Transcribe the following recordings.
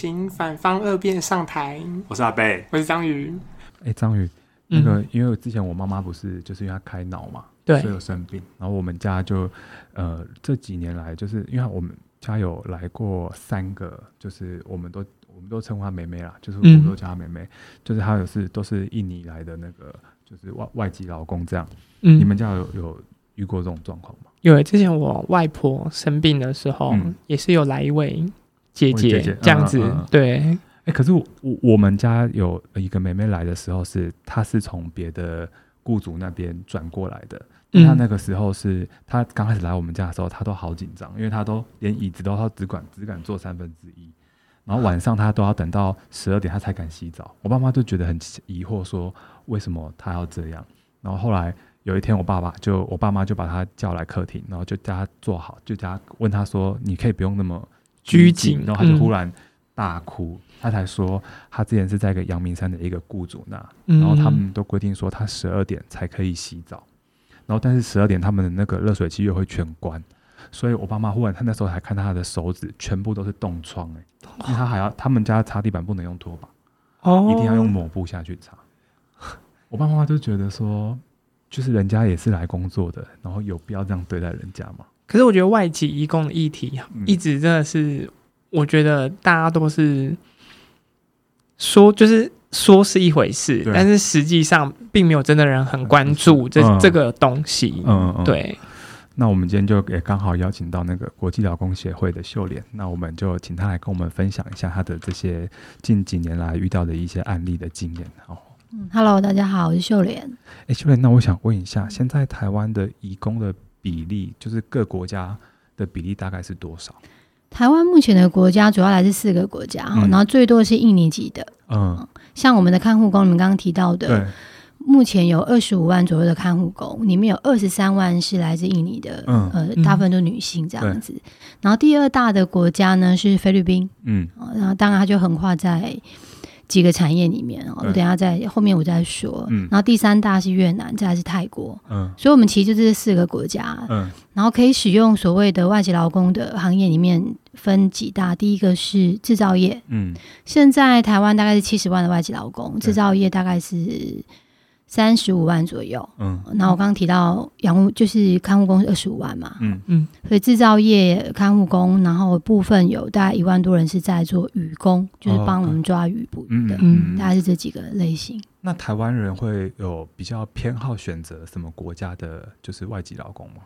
请反方二辩上台。我是阿贝，我是章鱼。哎，章鱼，那个，因为之前我妈妈不是就是因为她开脑嘛，对，所以有生病，然后我们家就呃这几年来，就是因为我们家有来过三个，就是我们都我们都称呼她妹妹啦，就是我们都叫她妹妹，嗯、就是她有是都是印尼来的那个，就是外外籍劳工这样。嗯，你们家有有遇过这种状况吗？有，之前我外婆生病的时候，嗯、也是有来一位姐姐，这样子。对，哎、欸，可是我我们家有一个妹妹来的时候是，是她是从别的雇主那边转过来的。嗯，她那个时候是她刚开始来我们家的时候，她都好紧张，因为她都连椅子都她只管只敢坐三分之一，然后晚上她都要等到十二点她才敢洗澡。我爸妈就觉得很疑惑，说为什么她要这样？然后后来。有一天，我爸爸就我爸妈就把她叫来客厅，然后就叫她坐好，就叫她问她说：“你可以不用那么拘谨。”然后他就忽然大哭，嗯、他才说他之前是在一个阳明山的一个雇主那，然后他们都规定说他十二点才可以洗澡，然后但是十二点他们的那个热水器又会全关，所以我爸妈忽然他那时候还看到他的手指全部都是冻疮哎，因为他还要他们家擦地板不能用拖把，哦，一定要用抹布下去擦。我爸妈就觉得说。就是人家也是来工作的，然后有必要这样对待人家吗？可是我觉得外籍移工的议题一直真的是，嗯、我觉得大家都是说，就是说是一回事，但是实际上并没有真的人很关注这、嗯、这个东西。嗯，嗯对。那我们今天就也刚好邀请到那个国际劳工协会的秀莲，那我们就请他来跟我们分享一下他的这些近几年来遇到的一些案例的经验。好。嗯，Hello，大家好，我是秀莲。哎、欸，秀莲，那我想问一下，现在台湾的移工的比例，就是各国家的比例大概是多少？台湾目前的国家主要来自四个国家，然后最多是印尼籍的，嗯，像我们的看护工，你们刚刚提到的，目前有二十五万左右的看护工，里面有二十三万是来自印尼的，嗯，呃，大部分都女性这样子。嗯、然后第二大的国家呢是菲律宾，嗯，然后当然它就横跨在。几个产业里面哦，我等下在后面我再说。嗯，然后第三大是越南，再来是泰国。嗯，所以我们其实就这四个国家。嗯，然后可以使用所谓的外籍劳工的行业里面分几大，第一个是制造业。嗯，现在台湾大概是七十万的外籍劳工，制造业大概是。三十五万左右，嗯，那我刚刚提到养护就是看护工是二十五万嘛，嗯。嗯，所以制造业看护工，然后部分有大概一万多人是在做渔工，就是帮我们抓鱼捕鱼的，嗯，嗯，嗯，大概是这几个类型。那台湾人会有比较偏好选择什么国家的，就是外籍劳工吗？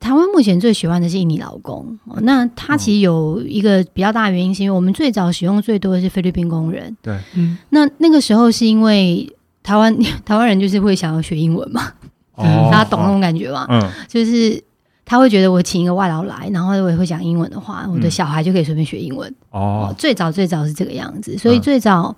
台湾目前最喜欢的是印尼劳工，那他其实有一个比较大的原因，是因为我们最早使用最多的是菲律宾工人，对，嗯，那那个时候是因为。台湾 台湾人就是会想要学英文嘛，大家、哦、懂那种感觉吗？嗯，就是他会觉得我请一个外劳来，然后我也会讲英文的话，我的小孩就可以随便学英文。哦，最早最早是这个样子，所以最早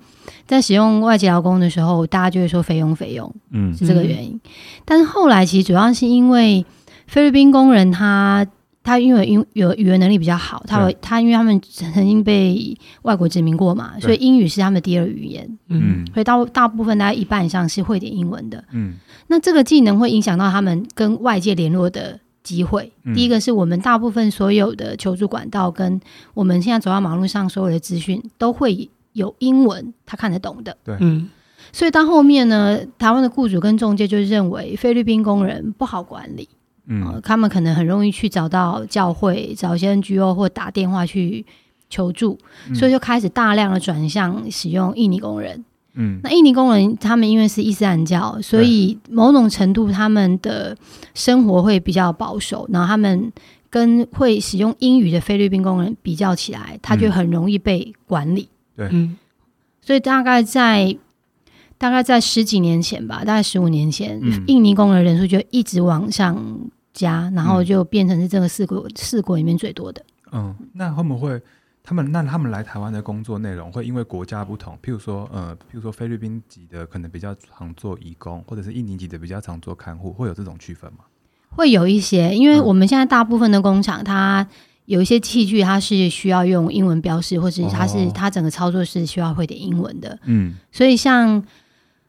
在使用外籍劳工的时候，大家就会说菲佣菲佣，嗯，是这个原因。嗯、但是后来其实主要是因为菲律宾工人他。他因为英有语言能力比较好，他对他因为他们曾经被外国殖民过嘛，所以英语是他们的第二语言。嗯，所以大大部分大概一半以上是会点英文的。嗯，那这个技能会影响到他们跟外界联络的机会。嗯、第一个是我们大部分所有的求助管道跟我们现在走到马路上所有的资讯都会有英文，他看得懂的。对，嗯，所以到后面呢，台湾的雇主跟中介就认为菲律宾工人不好管理。嗯，他们可能很容易去找到教会，找一些 NGO 或打电话去求助，嗯、所以就开始大量的转向使用印尼工人。嗯，那印尼工人他们因为是伊斯兰教，所以某种程度他们的生活会比较保守，然后他们跟会使用英语的菲律宾工人比较起来，他就很容易被管理。对，嗯，所以大概在。大概在十几年前吧，大概十五年前，嗯、印尼工人人数就一直往上加，然后就变成是这个四国四国里面最多的。嗯，那会不会他们那他们来台湾的工作内容会因为国家不同，譬如说呃，譬如说菲律宾籍的可能比较常做义工，或者是印尼籍的比较常做看护，会有这种区分吗？会有一些，因为我们现在大部分的工厂，它有一些器具，它是需要用英文标示，或者它是、哦、它整个操作是需要会点英文的。嗯，所以像。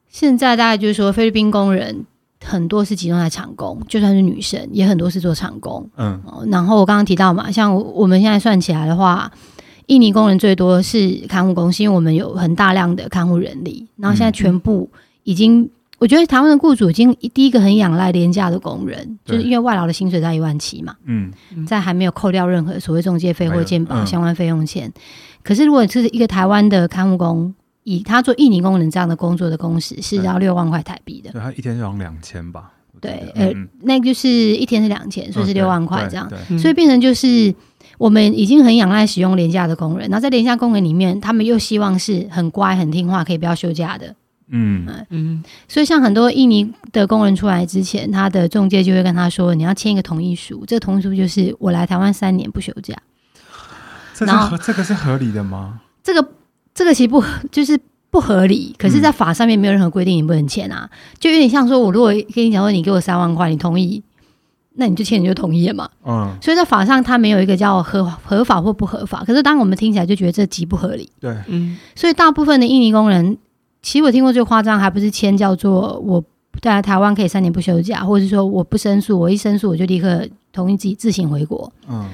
现在大概就是说，菲律宾工人很多是集中在厂工，就算是女生，也很多是做厂工。嗯，然后我刚刚提到嘛，像我们现在算起来的话，印尼工人最多是看护工，是因为我们有很大量的看护人力。然后现在全部已经，嗯、我觉得台湾的雇主已经第一个很仰赖廉价的工人，就是因为外劳的薪水在一万七嘛，嗯，在还没有扣掉任何所谓中介费或健保相关费用前，嗯、可是如果是一个台湾的看护工，以他做印尼工人这样的工作的工时是要六万块台币的，对，他一天要两千吧。对，呃，那就是一天是两千，所以是六万块这样，所以变成就是我们已经很仰赖使用廉价的工人，然后在廉价工人里面，他们又希望是很乖、很听话，可以不要休假的。嗯嗯，所以像很多印尼的工人出来之前，他的中介就会跟他说：“你要签一个同意书，这个同意书就是我来台湾三年不休假。”然后这个是合理的吗？这个这个其实不 就是。不合理，可是，在法上面没有任何规定你不能签啊，嗯、就有点像说，我如果跟你讲说，你给我三万块，你同意，那你就签，你就同意了嘛。嗯，所以在法上，它没有一个叫合合法或不合法。可是，当我们听起来就觉得这极不合理。对，嗯，所以大部分的印尼工人，其实我听过最夸张，还不是签叫做我在台湾可以三年不休假，或者是说我不申诉，我一申诉我就立刻同意自己自行回国。嗯，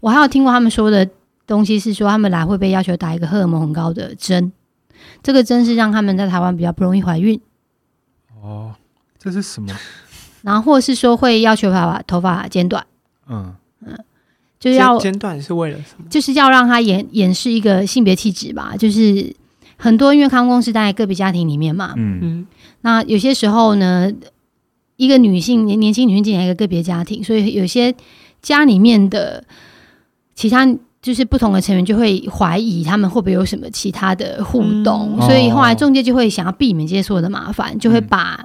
我还有听过他们说的东西是说，他们来会被要求打一个荷尔蒙很高的针。这个针是让他们在台湾比较不容易怀孕。哦，这是什么？然后或是说会要求他把头发剪短。嗯嗯，就是要剪短是为了什么？就是要让他掩掩饰一个性别气质吧。就是很多因为看护工是在个别家庭里面嘛。嗯嗯。那有些时候呢，一个女性年年轻女性进来一个个别家庭，所以有些家里面的其他。就是不同的成员就会怀疑他们会不会有什么其他的互动，嗯、所以后来中介就会想要避免这些所有的麻烦，嗯、就会把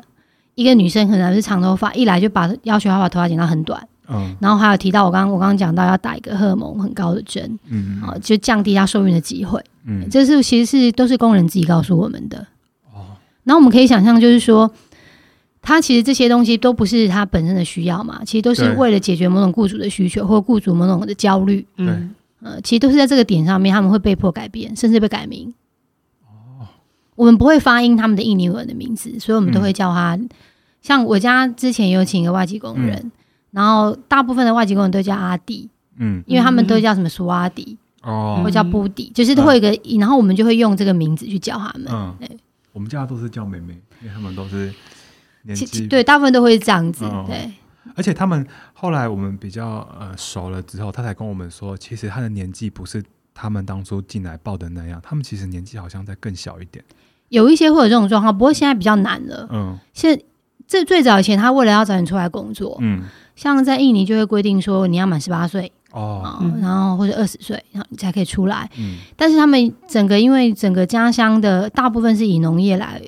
一个女生可能是长头发，一来就把要求她把头发剪到很短，嗯，然后还有提到我刚刚我刚刚讲到要打一个荷尔蒙很高的针，嗯，啊，就降低她受孕的机会，嗯，这是其实是都是工人自己告诉我们的，哦，然后我们可以想象，就是说，他其实这些东西都不是他本身的需要嘛，其实都是为了解决某种雇主的需求或雇主某种的焦虑，嗯。呃，其实都是在这个点上面，他们会被迫改变，甚至被改名。哦，我们不会发音他们的印尼文的名字，所以我们都会叫他。嗯、像我家之前有请一个外籍工人，嗯、然后大部分的外籍工人都叫阿弟，嗯，因为他们都叫什么苏阿迪哦，或叫布迪，就是都会有一个，嗯、然后我们就会用这个名字去叫他们。嗯，对，我们家都是叫妹妹，因为他们都是年纪对，大部分都会这样子，哦、对。而且他们后来我们比较呃熟了之后，他才跟我们说，其实他的年纪不是他们当初进来报的那样，他们其实年纪好像在更小一点。有一些会有这种状况，不过现在比较难了。嗯，现在这最早以前，他为了要早点出来工作，嗯，像在印尼就会规定说你要满十八岁哦，嗯、然后或者二十岁，然后你才可以出来。嗯，但是他们整个因为整个家乡的大部分是以农业来。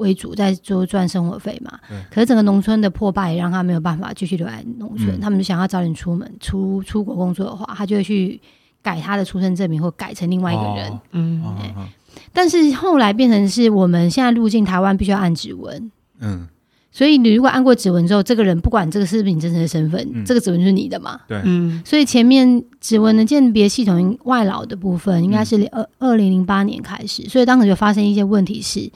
为主在做赚生活费嘛，可是整个农村的破败也让他没有办法继续留在农村。嗯、他们就想要早点出门出出国工作的话，他就会去改他的出生证明或改成另外一个人。哦、嗯，但是后来变成是我们现在入境台湾必须要按指纹。嗯，所以你如果按过指纹之后，这个人不管这个是不是你真实的身份，嗯、这个指纹就是你的嘛。对，嗯，所以前面指纹的鉴别系统外劳的部分应该是二二零零八年开始，所以当时就发生一些问题是。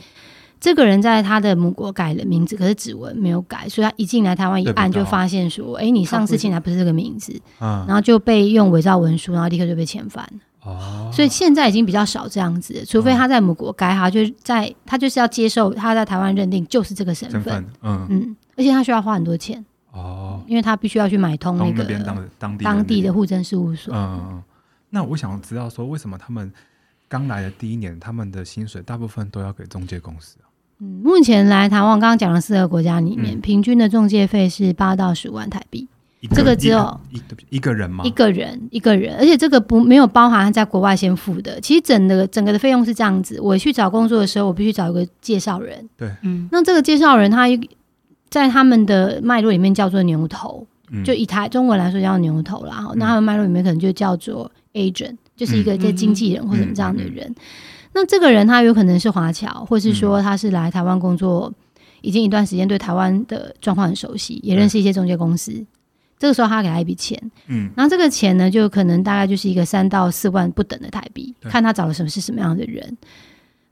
这个人在他的母国改了名字，可是指纹没有改，所以他一进来台湾一按就发现说：“哎，你上次进来不是这个名字。”然后就被用伪造文书，然后立刻就被遣返。哦，所以现在已经比较少这样子，除非他在母国改好，就在他就是要接受他在台湾认定就是这个身份。嗯嗯，而且他需要花很多钱哦，因为他必须要去买通那个当地的户政事务所。嗯，那我想知道说，为什么他们刚来的第一年，他们的薪水大部分都要给中介公司啊？嗯，目前来台湾，刚刚讲了四个国家里面，嗯、平均的中介费是八到十万台币。个这个只有一一个人吗？一个人一个人，而且这个不没有包含在国外先付的。其实整个整个的费用是这样子：我去找工作的时候，我必须找一个介绍人。对，嗯，那这个介绍人他在他们的脉络里面叫做牛头，嗯、就以台中文来说叫牛头啦。嗯、那他们脉络里面可能就叫做 agent，就是一个在经纪人或者这样的人。那这个人他有可能是华侨，或是说他是来台湾工作已经一段时间，对台湾的状况很熟悉，也认识一些中介公司。这个时候他给他一笔钱，嗯，然后这个钱呢，就可能大概就是一个三到四万不等的台币，看他找了什么是什么样的人。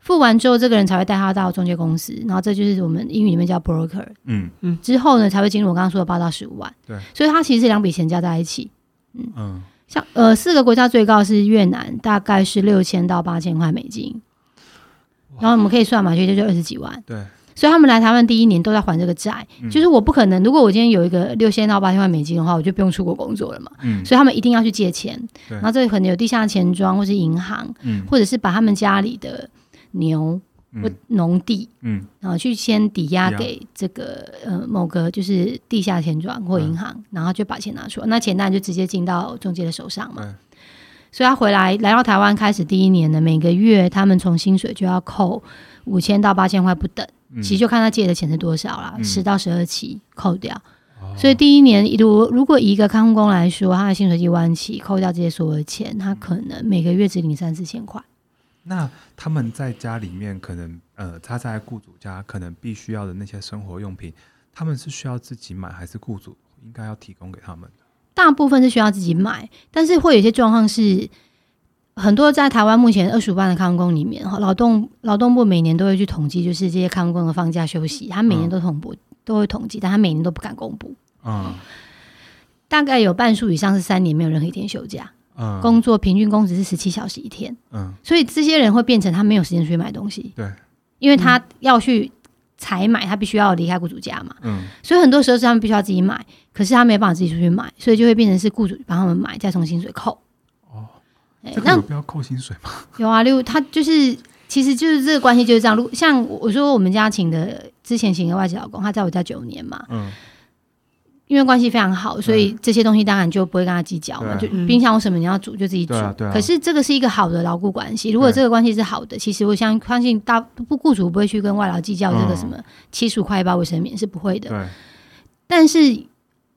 付完之后，这个人才会带他到中介公司，然后这就是我们英语里面叫 broker，嗯。嗯，之后呢才会进入我刚刚说的八到十五万，对，所以他其实是两笔钱加在一起，嗯。嗯。像呃四个国家最高是越南，大概是六千到八千块美金，然后我们可以算嘛，就就二十几万。对。所以他们来台湾第一年都在还这个债，嗯、就是我不可能，如果我今天有一个六千到八千万美金的话，我就不用出国工作了嘛。嗯、所以他们一定要去借钱，然后这里可能有地下钱庄或是银行，嗯、或者是把他们家里的牛或农地，嗯、然后去先抵押给这个呃某个就是地下钱庄或银行，嗯、然后就把钱拿出来，那钱当然就直接进到中介的手上嘛。嗯、所以他回来来到台湾开始第一年呢，每个月他们从薪水就要扣五千到八千块不等。其实就看他借的钱是多少啦，十、嗯、到十二期扣掉，哦、所以第一年如如果以一个看护工来说，他的薪水一万起，扣掉这些所有的钱，他可能每个月只领三四千块。那他们在家里面可能呃，他在雇主家可能必须要的那些生活用品，他们是需要自己买，还是雇主应该要提供给他们的？大部分是需要自己买，但是会有一些状况是。很多在台湾目前二十五万的看护工里面，哈，劳动劳动部每年都会去统计，就是这些看护工的放假休息，他每年都统不、嗯、都会统计，但他每年都不敢公布。嗯，大概有半数以上是三年没有任何一天休假，嗯，工作平均工时是十七小时一天，嗯，所以这些人会变成他没有时间出去买东西，对，因为他要去采买，他必须要离开雇主家嘛，嗯，所以很多时候是他们必须要自己买，可是他没办法自己出去买，所以就会变成是雇主帮他们买，再从薪水扣。这个有必要扣薪水吗？有啊，六他就是，其实就是这个关系就是这样。如像我说，我们家请的之前请的外籍老公，他在我家九年嘛，嗯，因为关系非常好，所以这些东西当然就不会跟他计较嘛。就冰箱有什么你要煮就自己煮。啊啊、可是这个是一个好的牢固关系，如果这个关系是好的，其实我相相信大不雇主不会去跟外劳计较这个什么七十五块一包卫生棉是不会的。对但是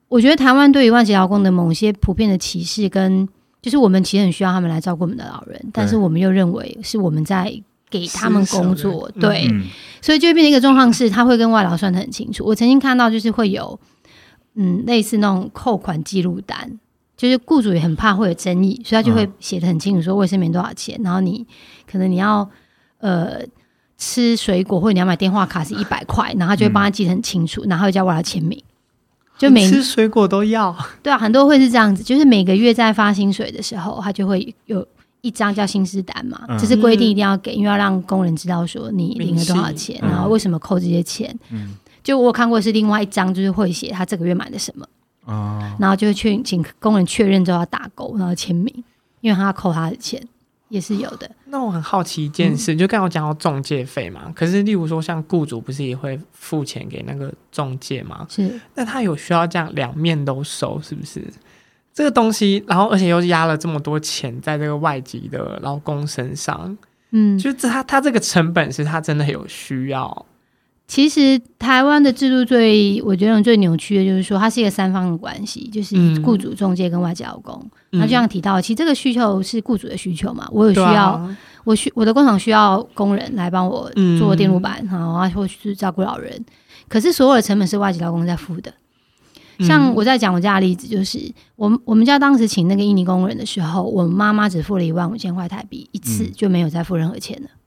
我觉得台湾对于外籍劳工的某些普遍的歧视跟。就是我们其实很需要他们来照顾我们的老人，但是我们又认为是我们在给他们工作，对，嗯、所以就会变成一个状况是，他会跟外劳算得很清楚。我曾经看到就是会有，嗯，类似那种扣款记录单，就是雇主也很怕会有争议，所以他就会写的很清楚，说卫生棉多少钱，然后你可能你要呃吃水果或者你要买电话卡是一百块，然后他就会帮他记得很清楚，然后叫我要签名。就每吃水果都要，对啊，很多会是这样子，就是每个月在发薪水的时候，他就会有一张叫薪资单嘛，这、嗯、是规定一定要给，因为要让工人知道说你领了多少钱，嗯、然后为什么扣这些钱。嗯，就我看过是另外一张，就是会写他这个月买的什么，啊、然后就去请工人确认之后要打勾，然后签名，因为他要扣他的钱。也是有的。那我很好奇一件事，嗯、就刚刚我讲到中介费嘛，可是例如说像雇主不是也会付钱给那个中介吗？是。那他有需要这样两面都收，是不是？这个东西，然后而且又压了这么多钱在这个外籍的劳工身上，嗯，就是他他这个成本是他真的有需要。其实台湾的制度最，我觉得最扭曲的就是说，它是一个三方的关系，就是雇主、中介跟外籍劳工。那、嗯、就像提到，其实这个需求是雇主的需求嘛，我有需要，啊、我需我的工厂需要工人来帮我做电路板，然后或是照顾老人。可是所有的成本是外籍劳工在付的。像我在讲我家的例子，就是我我们家当时请那个印尼工人的时候，我妈妈只付了一万五千块台币一次，就没有再付任何钱了。嗯，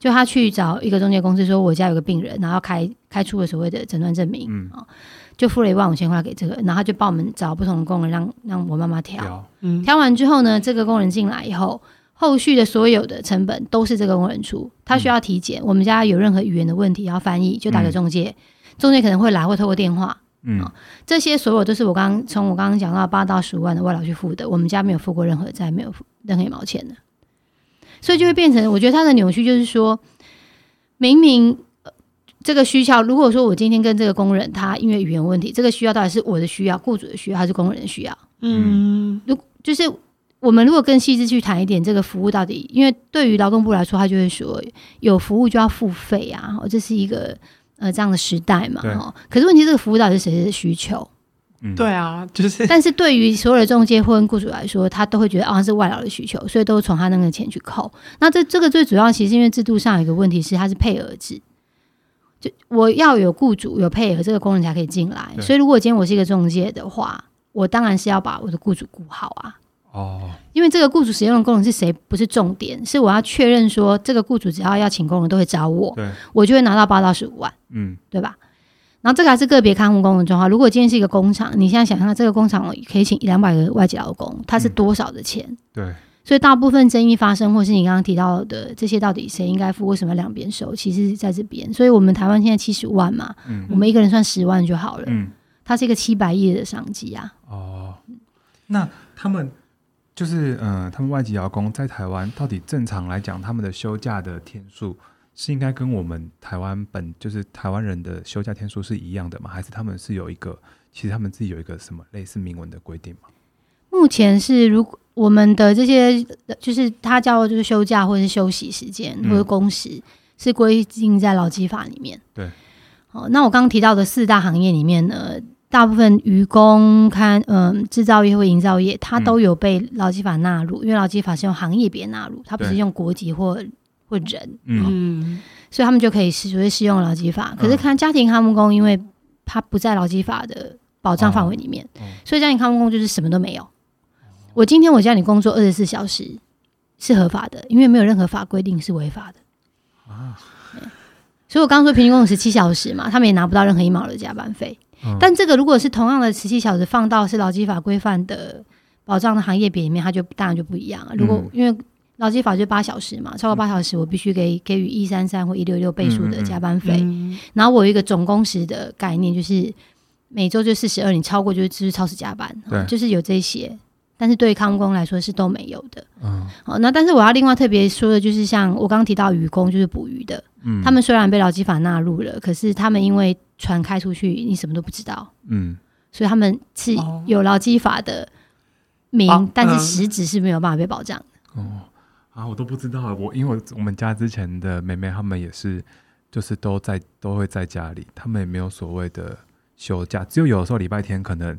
就他去找一个中介公司说，我家有个病人，然后开开出了所谓的诊断证明，嗯，就付了一万五千块给这个，然后他就帮我们找不同的工人让让我妈妈挑，嗯，挑完之后呢，这个工人进来以后，后续的所有的成本都是这个工人出，他需要体检，我们家有任何语言的问题要翻译，就打给中介，中介可能会来或透过电话，嗯，这些所有都是我刚刚从我刚刚讲到八到十五万的外劳去付的，我们家没有付过任何债，没有付任何一毛钱的。所以就会变成，我觉得他的扭曲就是说，明明这个需求，如果说我今天跟这个工人，他因为语言问题，这个需要到底是我的需要、雇主的需要，还是工人的需要？嗯，如就是我们如果更细致去谈一点，这个服务到底，因为对于劳动部来说，他就会说有服务就要付费啊，这是一个呃这样的时代嘛，哈对。可是问题，这个服务到底是谁的需求？对啊，就是。但是对于所有的中介或雇主来说，他都会觉得啊、哦、是外劳的需求，所以都从他那个钱去扣。那这这个最主要，其实因为制度上有一个问题是，它是配额制，就我要有雇主有配额，这个工人才可以进来。所以如果今天我是一个中介的话，我当然是要把我的雇主雇好啊。哦。因为这个雇主使用的工人是谁不是重点，是我要确认说这个雇主只要要请工人都会找我，我就会拿到八到十五万，嗯，对吧？然后这个还是个别看护工的状况。如果今天是一个工厂，你现在想象这个工厂可以请一两百个外籍劳工，它是多少的钱？嗯、对。所以大部分争议发生，或是你刚刚提到的这些，到底谁应该付？为什么两边收？其实在这边。所以我们台湾现在七十万嘛，嗯、我们一个人算十万就好了。嗯，它是一个七百亿的商机啊。哦，那他们就是嗯、呃，他们外籍劳工在台湾，到底正常来讲，他们的休假的天数是应该跟我们台湾本就是台湾人的休假天数是一样的吗？还是他们是有一个，其实他们自己有一个什么类似明文的规定吗？目前是如果。我们的这些就是他叫就是休假或者是休息时间或者工时，是规定在劳基法里面。对，哦，那我刚刚提到的四大行业里面呢，大部分渔工、看嗯制造业或营造业，它都有被劳基法纳入，因为劳基法是用行业别纳入，它不是用国籍或或人，嗯，所以他们就可以所谓适用劳基法。可是看家庭看护工，因为他不在劳基法的保障范围里面，所以家庭看护工就是什么都没有。我今天我叫你工作二十四小时是合法的，因为没有任何法规定是违法的啊。所以我刚刚说平均工时十七小时嘛，他们也拿不到任何一毛的加班费。嗯、但这个如果是同样的十七小时放到是劳基法规范的保障的行业别里面，它就当然就不一样了。如果因为劳基法就八小时嘛，超过八小时我必须给给予一三三或一六六倍数的加班费。嗯。嗯、然后我有一个总工时的概念，就是每周就四十二，你超过就是就是超时加班，对。就是有这些。但是对于看护工来说是都没有的，嗯，好，那但是我要另外特别说的，就是像我刚刚提到渔工，就是捕鱼的，嗯，他们虽然被劳基法纳入了，可是他们因为船开出去，你什么都不知道，嗯，所以他们是有劳基法的名，哦、但是实质是没有办法被保障的。哦，啊，我都不知道，我因为我我们家之前的妹妹，他们也是，就是都在都会在家里，他们也没有所谓的休假，只有有的时候礼拜天可能。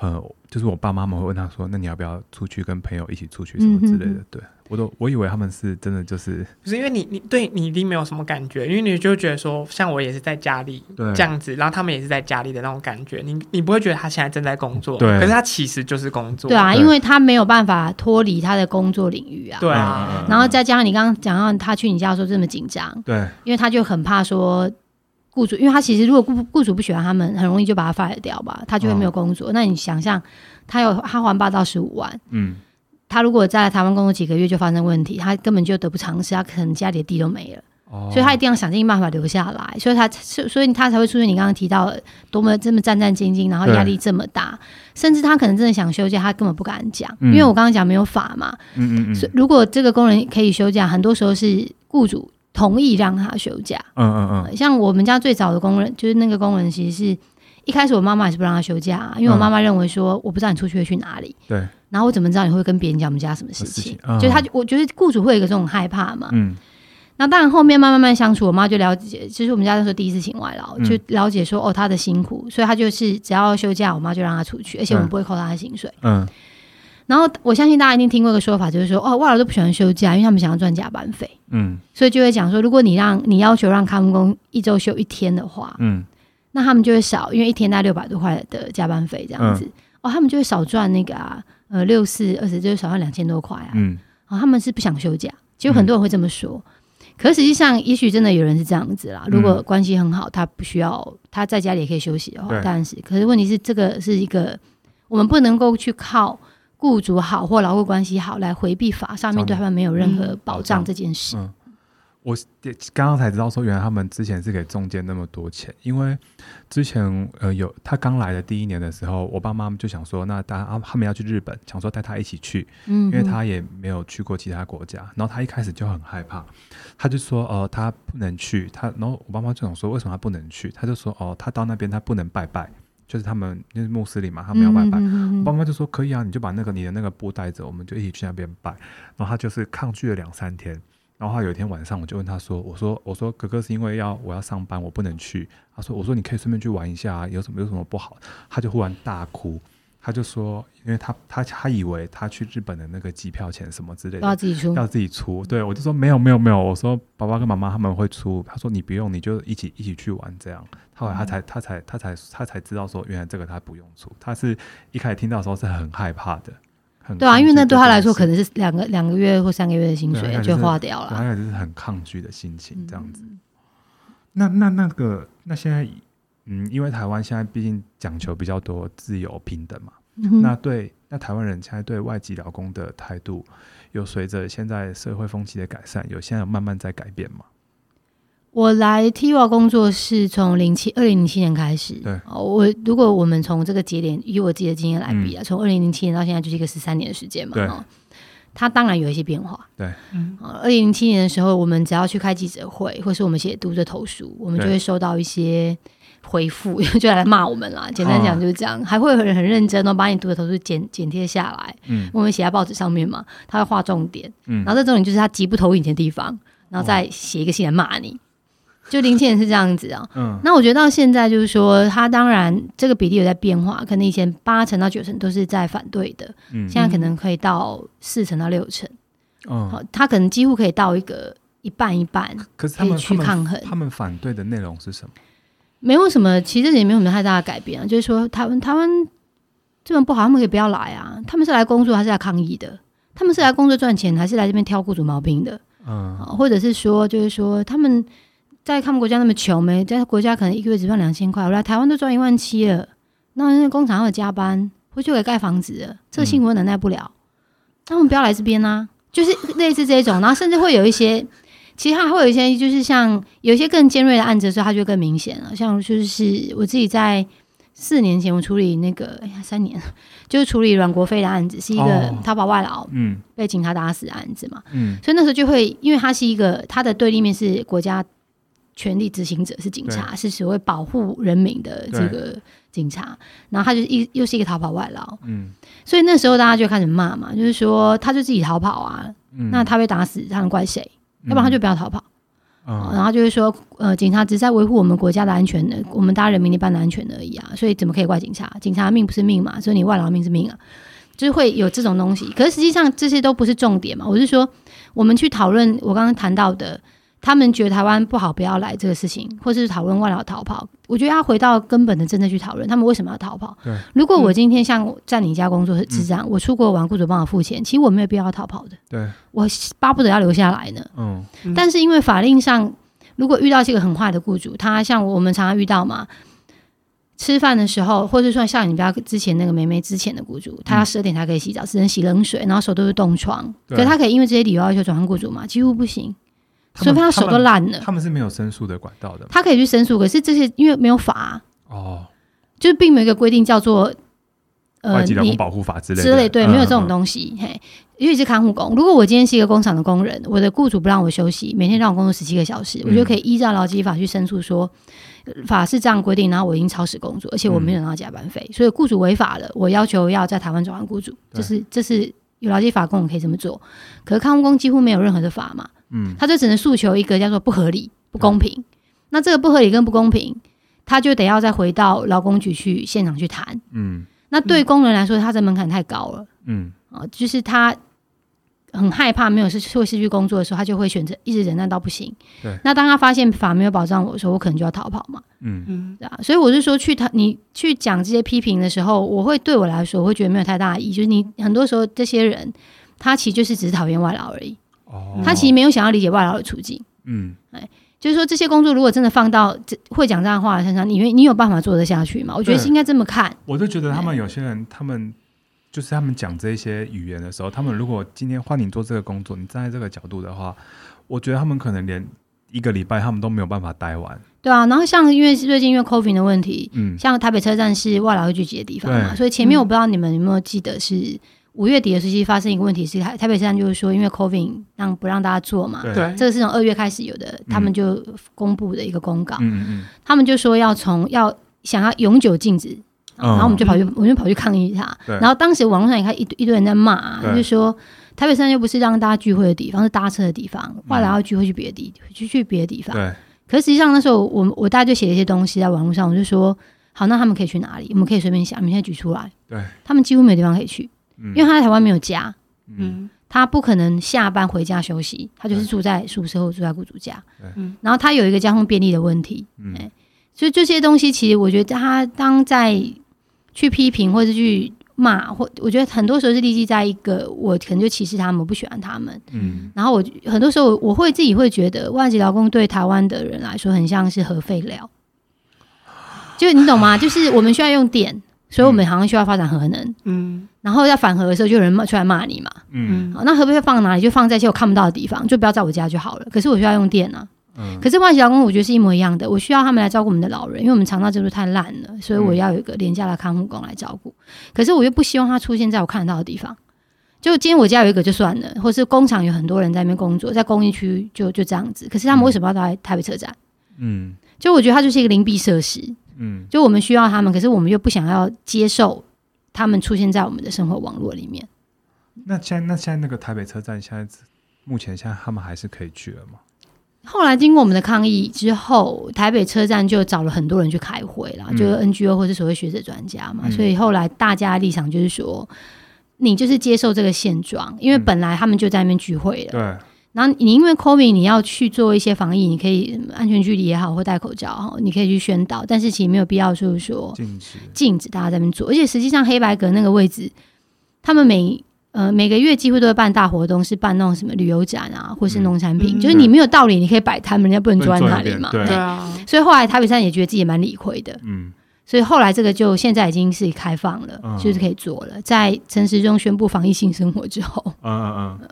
呃，就是我爸妈们会问他说：“那你要不要出去跟朋友一起出去什么之类的？”嗯、哼哼对我都我以为他们是真的，就是不是因为你你对你一定没有什么感觉，因为你就觉得说，像我也是在家里这样子，然后他们也是在家里的那种感觉，你你不会觉得他现在正在工作，对，可是他其实就是工作，对啊，对。因为他没有办法脱离他的工作领域啊，对啊，然后再加上你刚刚讲到他去你家的时候这么紧张，对，因为他就很怕说。雇主，因为他其实如果雇雇主不喜欢他们，很容易就把他 fire 掉吧，他就会没有工作。哦、那你想象，他有他还八到十五万，嗯，他如果在台湾工作几个月就发生问题，他根本就得不偿失，他可能家里的地都没了，哦、所以他一定要想尽办法留下来，所以他所以他才会出现你刚刚提到多么这么战战兢兢，然后压力这么大，甚至他可能真的想休假，他根本不敢讲，嗯、因为我刚刚讲没有法嘛，嗯嗯嗯，所以如果这个工人可以休假，很多时候是雇主。同意让他休假，嗯嗯嗯，像我们家最早的工人，就是那个工人，其实是一开始我妈妈也是不让他休假，因为我妈妈认为说，我不知道你出去会去哪里，对，然后我怎么知道你会跟别人讲我们家什么事情？就他，我觉得雇主会有一个这种害怕嘛，嗯，那当然后面慢慢慢相处，我妈就了解，其实我们家那时候第一次请外劳，就了解说哦她的辛苦，所以她就是只要休假，我妈就让她出去，而且我们不会扣她的薪水，嗯。然后我相信大家一定听过一个说法，就是说哦，外劳都不喜欢休假，因为他们想要赚加班费。嗯，所以就会讲说，如果你让你要求让看护工一周休一天的话，嗯，那他们就会少，因为一天大概六百多块的加班费这样子，嗯、哦，他们就会少赚那个啊，呃，六四二十就是少赚两千多块啊。嗯，哦，他们是不想休假，其实很多人会这么说，嗯、可实际上，也许真的有人是这样子啦。如果关系很好，他不需要他在家里也可以休息的话，对当然是。可是问题是，这个是一个我们不能够去靠。雇主好或劳务关系好来回避法上面对他们没有任何保障这件事。嗯，我刚刚才知道说，原来他们之前是给中介那么多钱，因为之前呃有他刚来的第一年的时候，我爸妈就想说，那大家他们要去日本，想说带他一起去，嗯，因为他也没有去过其他国家，然后他一开始就很害怕，他就说呃他不能去，他然后我爸妈就想说为什么他不能去，他就说哦他到那边他不能拜拜。就是他们那是穆斯林嘛，他们要拜拜。我爸妈就说可以啊，你就把那个你的那个布带着，我们就一起去那边拜。然后他就是抗拒了两三天，然后他有一天晚上，我就问他说：“我说我说哥哥是因为要我要上班，我不能去。”他说：“我说你可以顺便去玩一下啊，有什么有什么不好？”他就忽然大哭。他就说，因为他他他以为他去日本的那个机票钱什么之类的要自己出，要自己出。对，我就说没有没有没有，我说爸爸跟妈妈他们会出。他说你不用，你就一起一起去玩这样。后来他才他才他才他才知道说，原来这个他不用出。他是一开始听到的时候是很害怕的，很对啊，因为那对他来说可能是两个两个月或三个月的薪水就花掉了，他也是很抗拒的心情这样子。嗯、那那那个那现在嗯，因为台湾现在毕竟讲求比较多自由平等嘛，嗯、那对那台湾人现在对外籍劳工的态度，有随着现在社会风气的改善，有现在有慢慢在改变吗？我来 TIWA 工作是从零七二零零七年开始。对，我如果我们从这个节点以我自己的经验来比啊，从二零零七年到现在就是一个十三年的时间嘛。对，它当然有一些变化。对，嗯，二零零七年的时候，我们只要去开记者会，或是我们写读者投诉，我们就会收到一些回复，就来骂我们啦。简单讲就是这样，哦、还会有人很认真哦，把你读者投诉剪剪贴下来，嗯，我们写在报纸上面嘛，他会画重点，嗯，然后这重点就是他极不投影的地方，然后再写一个信来骂你。就零七年是这样子啊，嗯，那我觉得到现在就是说，他当然这个比例有在变化，可能以前八成到九成都是在反对的，嗯，现在可能可以到四成到六成，嗯，好，他可能几乎可以到一个一半一半，可是他们去抗衡，他们反对的内容是什么？没有什么，其实也没有什么太大的改变啊，就是说台湾台湾这么不好，他们可以不要来啊，他们是来工作还是来抗议的？他们是来工作赚钱还是来这边挑雇主毛病的？嗯，或者是说，就是说他们。在他们国家那么穷没，在国家可能一个月只赚两千块，我来台湾都赚一万七了。那那工厂要加班，回去给盖房子了，这个辛苦忍耐不了。那我们不要来这边啊，就是 类似这种，然后甚至会有一些，其实还会有一些，就是像有一些更尖锐的案子的时候，它就更明显了。像就是我自己在四年前我处理那个，哎呀三年，就是处理阮国飞的案子，是一个淘宝外劳，嗯，被警察打死的案子嘛，嗯，所以那时候就会，因为他是一个他的对立面是国家。权力执行者是警察，是所谓保护人民的这个警察，然后他就一又是一个逃跑外劳，嗯，所以那时候大家就开始骂嘛，就是说他就自己逃跑啊，嗯、那他被打死，他能怪谁？嗯、要不然他就不要逃跑，嗯、然后就是说，呃，警察只是在维护我们国家的安全的，我们大家人民一般的安全而已啊，所以怎么可以怪警察？警察命不是命嘛，所以你外劳命是命啊，就是会有这种东西。可是实际上这些都不是重点嘛，我是说，我们去讨论我刚刚谈到的。他们觉得台湾不好，不要来这个事情，或是讨论外劳逃跑。我觉得要回到根本的政策去讨论，他们为什么要逃跑？对，如果我今天像在你家工作是这样，嗯、我出国玩，雇主帮我付钱，其实我没有必要要逃跑的。对，我巴不得要留下来呢。嗯，但是因为法令上，如果遇到这个很坏的雇主，他像我们常常遇到嘛，吃饭的时候，或者说像你不要之前那个梅梅之前的雇主，他要十二点才可以洗澡，只能洗冷水，然后手都是冻疮，对可是他可以因为这些理由要求转换雇主嘛？几乎不行。除非他手都烂了，他们是没有申诉的管道的。他可以去申诉，可是这些因为没有法、啊、哦，就是并没有一个规定叫做呃，外籍劳工保护法之类之类，对，没有这种东西。嗯、嘿，因为是看护工，如果我今天是一个工厂的工人，我的雇主不让我休息，每天让我工作十七个小时，嗯、我就可以依照劳基法去申诉说，法是这样规定，然后我已经超时工作，而且我没有拿到加班费，嗯、所以雇主违法了，我要求要在台湾转换雇主，这、就是这是有劳基法工人可以这么做。可是看护工几乎没有任何的法嘛。嗯，他就只能诉求一个叫做不合理、不公平。嗯、那这个不合理跟不公平，他就得要再回到劳工局去现场去谈。嗯，那对工人来说，他的门槛太高了。嗯，啊，就是他很害怕没有失会失去工作的时候，他就会选择一直忍耐到不行。对，那当他发现法没有保障我的时候，我可能就要逃跑嘛。嗯嗯，对啊。所以我是说，去他你去讲这些批评的时候，我会对我来说，我会觉得没有太大意义。就是你很多时候这些人，他其实就是只是讨厌外劳而已。他其实没有想要理解外劳的处境，嗯，哎，就是说这些工作如果真的放到这会讲这样的话的身上，你你有办法做得下去吗？我觉得是应该这么看。我就觉得他们有些人，他们就是他们讲这些语言的时候，他们如果今天换你做这个工作，你站在这个角度的话，我觉得他们可能连一个礼拜他们都没有办法待完。对啊，然后像因为最近因为 COVID 的问题，嗯，像台北车站是外劳会聚集的地方嘛，所以前面我不知道你们有没有记得是。五月底的时期发生一个问题是台台北车站就是说，因为 COVID 让不让大家做嘛，对，这个是从二月开始有的，嗯、他们就公布的一个公告，嗯嗯，他们就说要从要想要永久禁止，嗯、然后我们就跑去，嗯、我们就跑去抗议他，对。然后当时网络上也看一堆一堆人在骂、就说台北车站又不是让大家聚会的地方，是搭车的地方，外来要聚会去别的地，去去别的地方，对。可是实际上那时候我我大家就写了一些东西在网络上，我就说好，那他们可以去哪里？我们可以随便想，你现在举出来，对，他们几乎没有地方可以去。因为他在台湾没有家，嗯，他不可能下班回家休息，他就是住在宿舍或住在雇主家，嗯，然后他有一个交通便利的问题，嗯，所以这些东西其实我觉得他当在去批评或者去骂，或我觉得很多时候是立基在一个我可能就歧视他们，我不喜欢他们，嗯，然后我很多时候我会自己会觉得外籍劳工对台湾的人来说很像是核废料。就你懂吗？就是我们需要用电，所以我们好像需要发展核能。嗯，然后要反核的时候，就有人出来骂你嘛。嗯，好，那核不会放哪里？就放在一些我看不到的地方，就不要在我家就好了。可是我需要用电啊。嗯，可是外籍劳工，我觉得是一模一样的。我需要他们来照顾我们的老人，因为我们肠道制度太烂了，所以我要有一个廉价的看护工来照顾。可是我又不希望他出现在我看得到的地方。就今天我家有一个就算了，或是工厂有很多人在那边工作，在工业区就就这样子。可是他们为什么要来台北车站？嗯，就我觉得它就是一个邻避设施。嗯，就我们需要他们，可是我们又不想要接受他们出现在我们的生活网络里面。那现在，那现在那个台北车站，现在目前现在他们还是可以去了吗？后来经过我们的抗议之后，台北车站就找了很多人去开会啦，嗯、就是 NGO 或者所谓学者专家嘛。嗯、所以后来大家的立场就是说。你就是接受这个现状，因为本来他们就在那边聚会了。对。然后你因为 COVID 你要去做一些防疫，你可以安全距离也好，或戴口罩哈，你可以去宣导，但是其实没有必要就是说禁止禁止大家在那边做。而且实际上黑白格那个位置，他们每呃每个月几乎都会办大活动，是办那种什么旅游展啊，或是农产品，嗯、就是你没有道理，你可以摆摊，人家不能坐在那里嘛。对啊。所以后来台北站也觉得自己也蛮理亏的。嗯。所以后来这个就现在已经是开放了，嗯、就是可以做了。在陈时中宣布防疫性生活之后，嗯嗯嗯，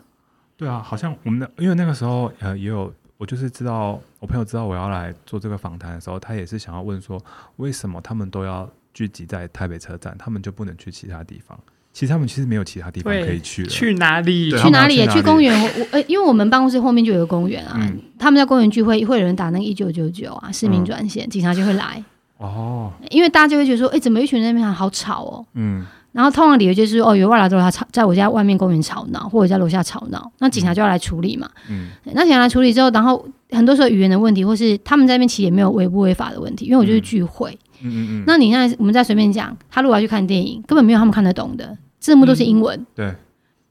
对啊，好像我们的因为那个时候呃也有我就是知道我朋友知道我要来做这个访谈的时候，他也是想要问说为什么他们都要聚集在台北车站，他们就不能去其他地方？其实他们其实没有其他地方可以去了，去哪里？去哪里？去，哪里去公园？我呃，因为我们办公室后面就有个公园啊，嗯、他们在公园聚会，会有人打那个一九九九啊，市民专线，嗯、警察就会来。哦，因为大家就会觉得说，哎、欸，怎么一群人在那边好吵哦？嗯，然后通常理由就是，哦，有外劳在他吵，在我家外面公园吵闹，或者在楼下吵闹，那警察就要来处理嘛。嗯，那警察来处理之后，然后很多时候语言的问题，或是他们在那边其实也没有违不违法的问题，因为我就是聚会。嗯嗯嗯。那你现在我们再随便讲，他如果要去看电影，根本没有他们看得懂的，字幕都是英文。嗯、对。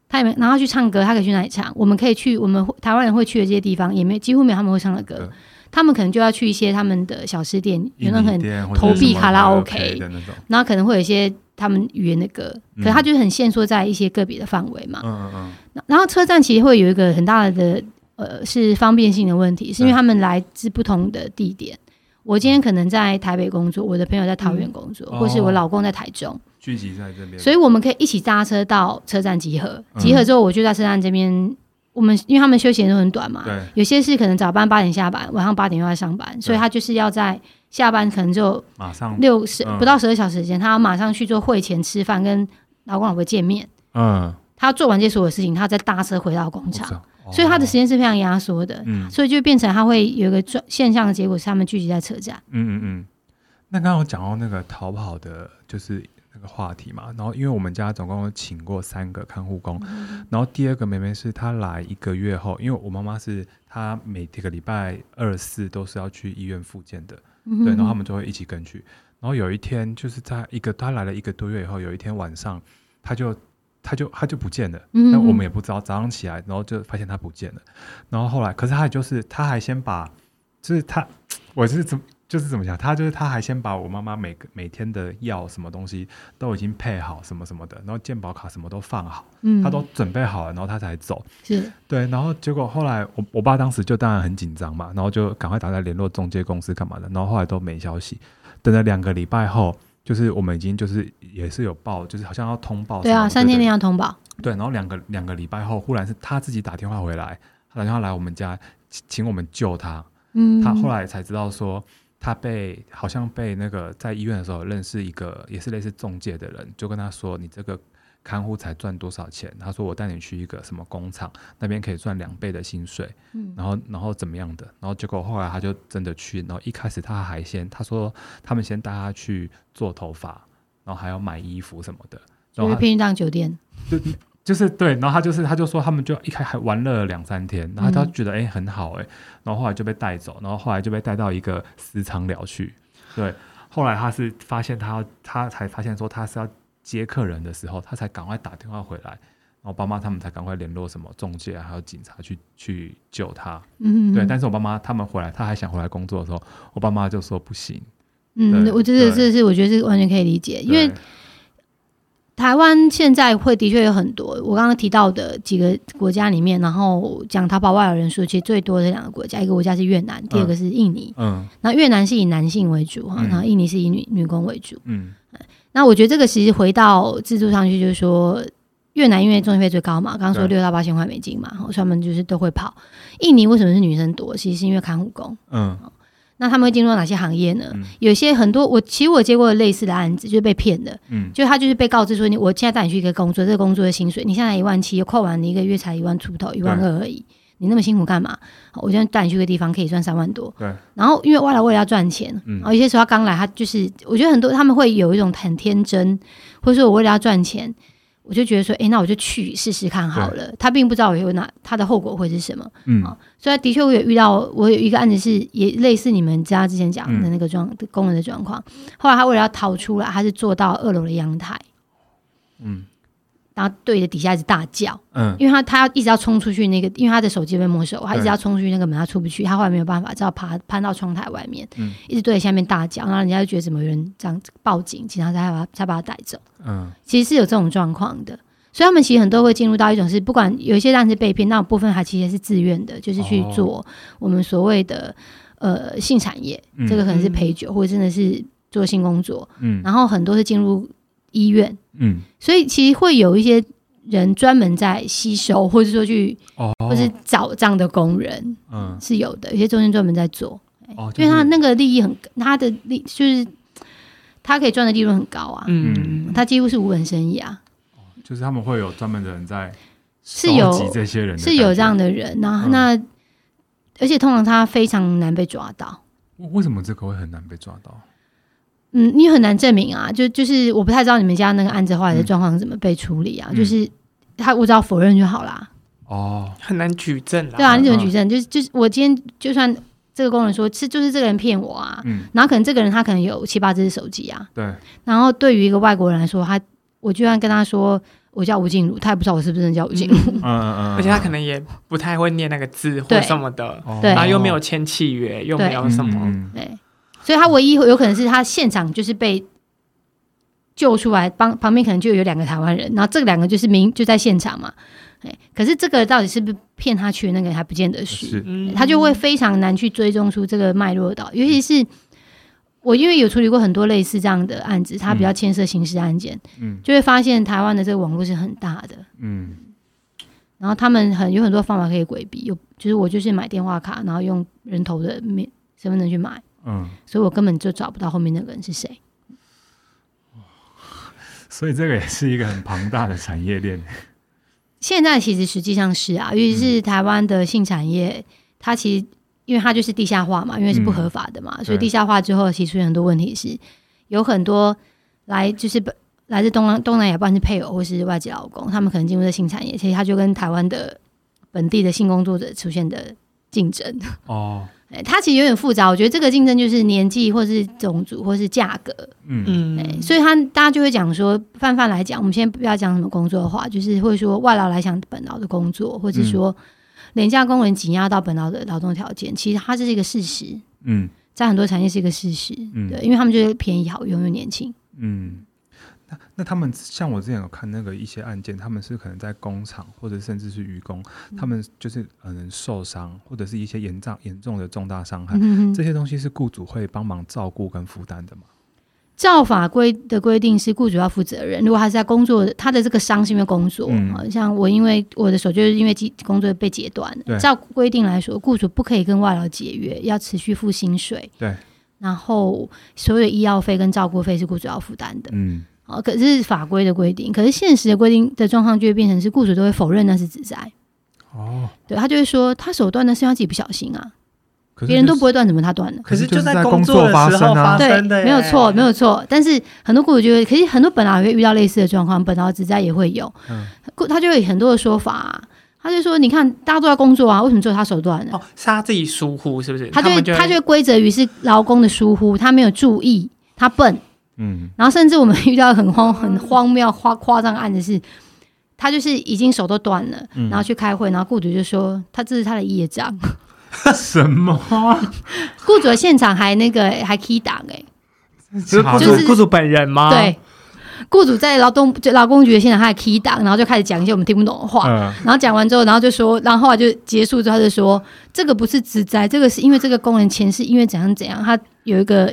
他也没，然后去唱歌，他可以去哪里唱？我们可以去，我们台湾人会去的这些地方，也没几乎没有他们会唱的歌。他们可能就要去一些他们的小吃店，有那种很投币卡拉 OK，然后可能会有一些他们语言的歌，可是他就是很限缩在一些个别的范围嘛。嗯嗯嗯。然后车站其实会有一个很大的呃是方便性的问题，是因为他们来自不同的地点。我今天可能在台北工作，我的朋友在桃园工作，或是我老公在台中聚集在这边，所以我们可以一起搭车到车站集合。集合之后，我就在车站这边。我们因为他们休息都很短嘛，对有些是可能早班八点下班，晚上八点又要上班，所以他就是要在下班可能就马上六十不到十二小时时间，嗯、他要马上去做会前吃饭，跟老公老婆见面。嗯，他要做完这所有事情，他再搭车回到工厂，哦、所以他的时间是非常压缩的。嗯，所以就变成他会有一个状现象的结果是他们聚集在车站。嗯嗯嗯。那刚刚我讲到那个逃跑的，就是。那个话题嘛，然后因为我们家总共请过三个看护工，嗯、然后第二个妹妹是她来一个月后，因为我妈妈是她每个礼拜二四都是要去医院复健的，对，然后他们就会一起跟去。然后有一天就是在一个他来了一个多月以后，有一天晚上，他就他就他就不见了，嗯、但我们也不知道，早上起来然后就发现他不见了，然后后来可是他也就是他还先把就是他我是怎么。就是怎么讲，他就是他还先把我妈妈每个每天的药什么东西都已经配好，什么什么的，然后健保卡什么都放好，嗯，他都准备好了，然后他才走。是，对，然后结果后来我我爸当时就当然很紧张嘛，然后就赶快打来联络中介公司干嘛的，然后后来都没消息。等了两个礼拜后，就是我们已经就是也是有报，就是好像要通报。对啊，三天内要通报。对，然后两个两个礼拜后，忽然是他自己打电话回来，他打电话来我们家请我们救他。嗯，他后来才知道说。他被好像被那个在医院的时候认识一个也是类似中介的人，就跟他说：“你这个看护才赚多少钱？”他说：“我带你去一个什么工厂，那边可以赚两倍的薪水。”嗯，然后然后怎么样的？然后结果后来他就真的去，然后一开始他还先他说他们先带他去做头发，然后还要买衣服什么的，然后偏当酒店。对。就是对，然后他就是，他就说他们就一开还玩了两三天，然后他觉得哎、欸、很好哎、欸，然后后来就被带走，然后后来就被带到一个私藏寮去。对，后来他是发现他，他才发现说他是要接客人的时候，他才赶快打电话回来，然后爸妈他们才赶快联络什么中介还有警察去去救他。嗯，对，但是我爸妈他们回来，他还想回来工作的时候，我爸妈就说不行。嗯，我觉得这是我觉得是完全可以理解，因为。台湾现在会的确有很多，我刚刚提到的几个国家里面，然后讲逃跑外劳人数其实最多的两个国家，一个国家是越南，第二个是印尼。嗯，那越南是以男性为主哈，嗯、然后印尼是以女女工为主。嗯，那我觉得这个其实回到制度上去，就是说越南因为中介费最高嘛，刚刚说六到八千块美金嘛，所以他们就是都会跑。印尼为什么是女生多？其实是因为看护工。嗯。那他们会进入到哪些行业呢？嗯、有些很多，我其实我接过类似的案子，就是被骗的。嗯，就他就是被告知说，你我现在带你去一个工作，这个工作的薪水，你现在一万七，扣完你一个月才一万出头，一万二而已，你那么辛苦干嘛？我现在带你去个地方可以赚三万多。对。然后因为外来为了要赚钱，嗯，然后有些时候他刚来，他就是我觉得很多他们会有一种很天真，或者说我为了要赚钱。我就觉得说，哎、欸，那我就去试试看好了。他并不知道我有哪，他的后果会是什么。嗯，所以的确我也遇到，我有一个案子是也类似你们家之前讲的那个状、嗯、工人的状况。后来他为了要逃出来，他是坐到二楼的阳台。嗯。然后对着底下一直大叫，嗯，因为他他要一直要冲出去那个，因为他的手机被没收，他一直要冲出去那个门，他出不去，他后来没有办法，只好爬攀到窗台外面，嗯，一直对着下面大叫，然后人家就觉得怎么有人这样报警，警察才把才把他带走，嗯，其实是有这种状况的，所以他们其实很多会进入到一种是，不管有一些人是被骗，那部分还其实是自愿的，就是去做我们所谓的呃性产业，嗯、这个可能是陪酒或者真的是做性工作，嗯，然后很多是进入。医院，嗯，所以其实会有一些人专门在吸收，或者说去，哦，或是找这样的工人，嗯，是有的。有些中间专门在做，哦，因为他那个利益很，他的利就是他可以赚的利润很高啊，嗯，他几乎是无本生意啊。就是他们会有专门的人在，是有这些人，是有这样的人，那那而且通常他非常难被抓到。为什么这个会很难被抓到？嗯，你很难证明啊，就就是我不太知道你们家那个案子后来的状况怎么被处理啊，嗯、就是他我只要否认就好啦。哦，很难举证啦。对啊，你怎么举证？嗯、就是就是我今天就算这个工人说是就是这个人骗我啊，嗯，然后可能这个人他可能有七八只手机啊，对，然后对于一个外国人来说，他我就算跟他说我叫吴静茹，他也不知道我是不是叫吴静茹，嗯嗯嗯，而且他可能也不太会念那个字或什么的，对，然后又没有签契约，又没有什么，对。所以他唯一有可能是他现场就是被救出来，帮旁边可能就有两个台湾人，然后这两个就是明就在现场嘛，哎，可是这个到底是不是骗他去那个还不见得是，是。他就会非常难去追踪出这个脉络到，尤其是我因为有处理过很多类似这样的案子，他比较牵涉刑事案件，嗯，就会发现台湾的这个网络是很大的，嗯，然后他们很有很多方法可以规避，有就是我就是买电话卡，然后用人头的面身份证去买。嗯，所以我根本就找不到后面那个人是谁。所以这个也是一个很庞大的产业链。现在其实实际上是啊，尤其是台湾的性产业，嗯、它其实因为它就是地下化嘛，因为是不合法的嘛，嗯、所以地下化之后，其实出现很多问题是，有很多来就是来自东南东南亚，不管是配偶或是外籍老公，他们可能进入这性产业，其实他就跟台湾的本地的性工作者出现的竞争哦。它其实有点复杂，我觉得这个竞争就是年纪，或是种族，或是价格，嗯。嗯，所以他大家就会讲说，泛泛来讲，我们先不要讲什么工作的话，就是会说外劳来讲本劳的工作，或者说廉价工人挤压到本劳的劳动条件，其实它这是一个事实，嗯，在很多产业是一个事实，嗯，对，因为他们觉得便宜好用又年轻，嗯。那他们像我之前有看那个一些案件，他们是可能在工厂或者甚至是渔工，嗯、他们就是可能受伤或者是一些严重严重的重大伤害，嗯、这些东西是雇主会帮忙照顾跟负担的吗？照法规的规定是雇主要负责任，如果他是在工作，他的这个伤是因为工作，嗯、像我因为我的手就是因为工作被截断，对。照规定来说，雇主不可以跟外劳解约，要持续付薪水，对，然后所有医药费跟照顾费是雇主要负担的，嗯。哦，可是法规的规定，可是现实的规定的状况就会变成是雇主都会否认那是职灾。哦，对，他就会说他手断的是他自己不小心啊，别、就是、人都不会断，怎么他断了？可是就在工作的时候发生的，对，没有错，没有错。但是很多雇主就会，可是很多本来会遇到类似的状况，本来职灾也会有。嗯，他就有很多的说法、啊，他就说，你看大家都在工作啊，为什么只有他手段呢？哦，是他自己疏忽，是不是？他就会他就会归责于是劳工的疏忽，他没有注意，他笨。嗯，然后甚至我们遇到很荒 很荒谬、夸夸张的案子是，他就是已经手都断了，嗯、然后去开会，然后雇主就说他这是他的业障。什么？雇主的现场还那个还 key 档哎，就是雇主雇主本人吗？对，雇主在劳动就劳工局的现场，他还 key 档，然后就开始讲一些我们听不懂的话，嗯、然后讲完之后，然后就说，然后后来就结束之后，他就说这个不是职灾，这个是因为这个工人前世因为怎样怎样，他有一个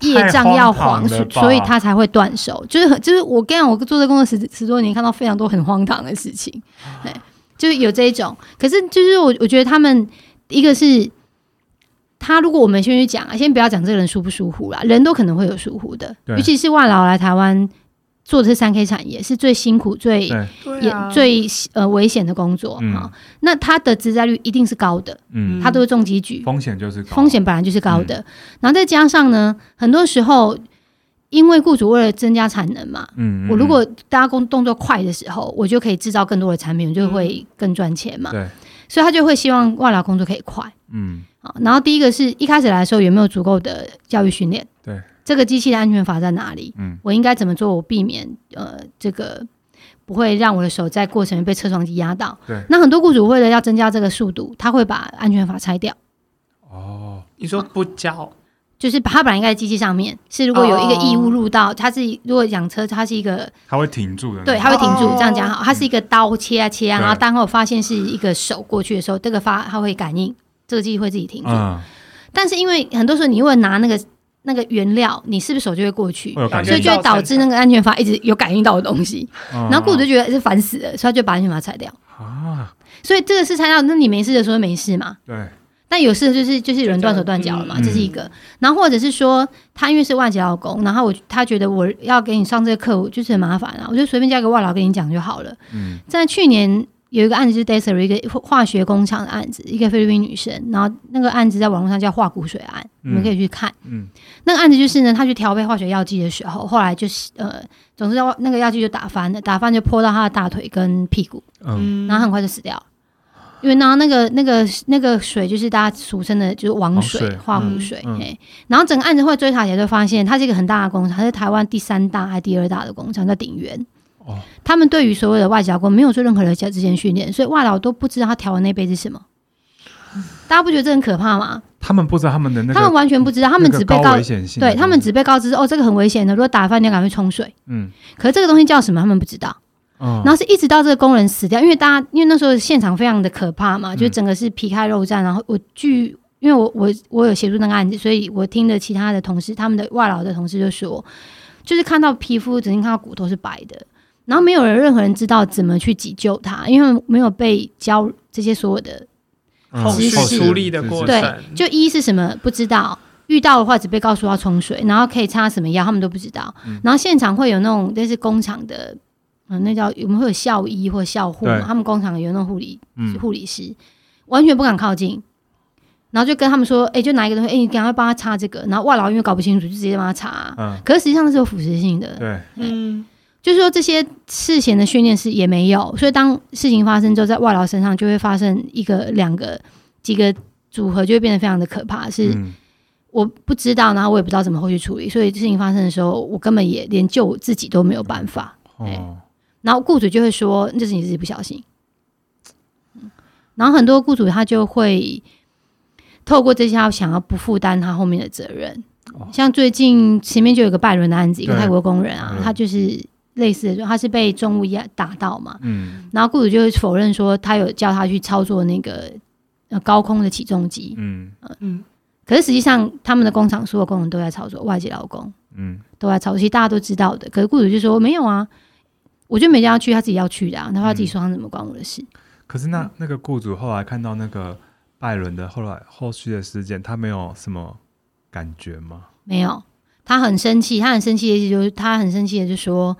业障要还，所以他才会断手。就是很就是我跟你讲，我做这工作十十多年，看到非常多很荒唐的事情，对，就是有这一种。可是就是我我觉得他们一个是。他如果我们先去讲啊，先不要讲这个人疏不疏忽啦，人都可能会有疏忽的，尤其是外劳来台湾做的是三 K 产业，是最辛苦、最也、啊、最呃危险的工作哈、嗯哦。那他的职灾率一定是高的，嗯，他都是重机局，风险就是高，风险本来就是高的。嗯、然后再加上呢，很多时候因为雇主为了增加产能嘛，嗯，嗯，我如果大家工动作快的时候，我就可以制造更多的产品，我就会更赚钱嘛，对，所以他就会希望外劳工作可以快，嗯。好然后第一个是一开始来的时候有没有足够的教育训练？对，这个机器的安全阀在哪里？嗯，我应该怎么做？我避免呃这个不会让我的手在过程被车床机压到。对，那很多雇主为了要增加这个速度，他会把安全阀拆掉。哦，你说不教，就是把它本来应该在机器上面，是如果有一个异物入到，它是如果养车，它是一个它会停住的，对，它会停住。这样讲好，它是一个刀切啊切啊，然后当我发现是一个手过去的时候，这个发它会感应。这个机器会自己停住，嗯、但是因为很多时候你如果拿那个那个原料，你是不是手就会过去，所以就会导致那个安全阀一直有感应到的东西，嗯、然后雇主就觉得是烦死了，所以他就把安全阀拆掉啊。所以这个是拆掉，那你没事的时候没事嘛？对。但有事就是就是有人断手断脚了嘛，这，这是一个。嗯、然后或者是说他因为是外籍劳工，然后我他觉得我要给你上这个课，我就是很麻烦啊，我就随便叫个外劳跟你讲就好了。嗯，在去年。有一个案子就是 Desert 一个化学工厂的案子，一个菲律宾女生，然后那个案子在网络上叫化骨水案，嗯、你们可以去看。嗯，那个案子就是呢，她去调配化学药剂的时候，后来就是呃，总之那个药剂就打翻了，打翻就泼到她的大腿跟屁股，嗯，然后很快就死掉。了。因为然后那个那个那个水就是大家俗称的就是王水，王水。化骨水，嗯嗯、然后整个案子会追查起来就发现，它是一个很大的工厂，它是台湾第三大还是第二大的工厂，叫鼎元。他们对于所谓的外籍劳工没有做任何的之前训练，所以外劳都不知道他调的那杯是什么。大家不觉得这很可怕吗？他们不知道他们的那个，他们完全不知道，他们只被告对他们只被告知哦，这个很危险的，如果打翻你要赶快冲水。嗯，可是这个东西叫什么？他们不知道。嗯，然后是一直到这个工人死掉，因为大家因为那时候现场非常的可怕嘛，就整个是皮开肉绽。然后我据因为我我我有协助那个案子，所以我听的其他的同事，他们的外劳的同事就说，就是看到皮肤，只能看到骨头是白的。然后没有人，任何人知道怎么去急救他，因为没有被教这些所有的知识处理的过程。对，就一是什么不知道，遇到的话只被告诉要冲水，然后可以擦什么药，他们都不知道。嗯、然后现场会有那种类似工厂的，嗯，那叫我们会有校医或校护嘛，他们工厂有那种护理护理师，嗯、完全不敢靠近。然后就跟他们说，哎，就拿一个东西，哎，你赶快帮他擦这个。然后外劳因为搞不清楚，就直接帮他擦。嗯，可是实际上是有腐蚀性的。对，嗯。就是说，这些事前的训练是也没有，所以当事情发生之后，在外劳身上就会发生一个、两个、几个组合，就会变得非常的可怕。是我不知道，然后我也不知道怎么后续处理，所以事情发生的时候，我根本也连救我自己都没有办法。哦，然后雇主就会说，这是你自己不小心。然后很多雇主他就会透过这些，他想要不负担他后面的责任。像最近前面就有个拜伦的案子，一个泰国工人啊，他就是。类似的说，他是被重物压打到嘛，嗯，然后雇主就会否认说他有叫他去操作那个呃高空的起重机，嗯嗯，可是实际上他们的工厂所有工人都在操作，外籍劳工，嗯，都在操作，其实大家都知道的。可是雇主就说没有啊，我就没叫他去，他自己要去的，啊，那他自己说他怎么关我的事。可是那那个雇主后来看到那个拜伦的后来后续的事件，他没有什么感觉吗？没有，他很生气，他很生气的意思就是他很生气的就说。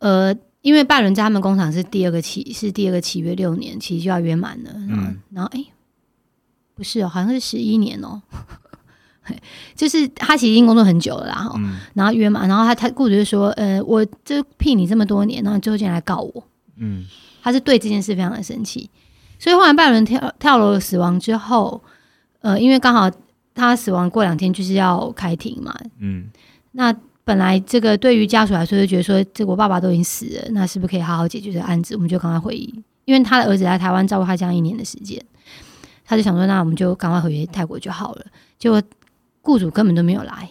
呃，因为拜伦在他们工厂是第二个契，是第二个契约六年，其实就要约满了。嗯，然后哎、欸，不是哦，好像是十一年哦，就是他其实已经工作很久了啦，哈、嗯，然后约满，然后他他雇主就说，呃，我这聘你这么多年，然后最后竟然来告我，嗯，他是对这件事非常的生气，所以后来拜伦跳跳楼死亡之后，呃，因为刚好他死亡过两天就是要开庭嘛，嗯，那。本来这个对于家属来说就觉得说，这个我爸爸都已经死了，那是不是可以好好解决这个案子？我们就赶快回，因为他的儿子来台湾照顾他这样一年的时间，他就想说，那我们就赶快回泰国就好了。结果雇主根本都没有来，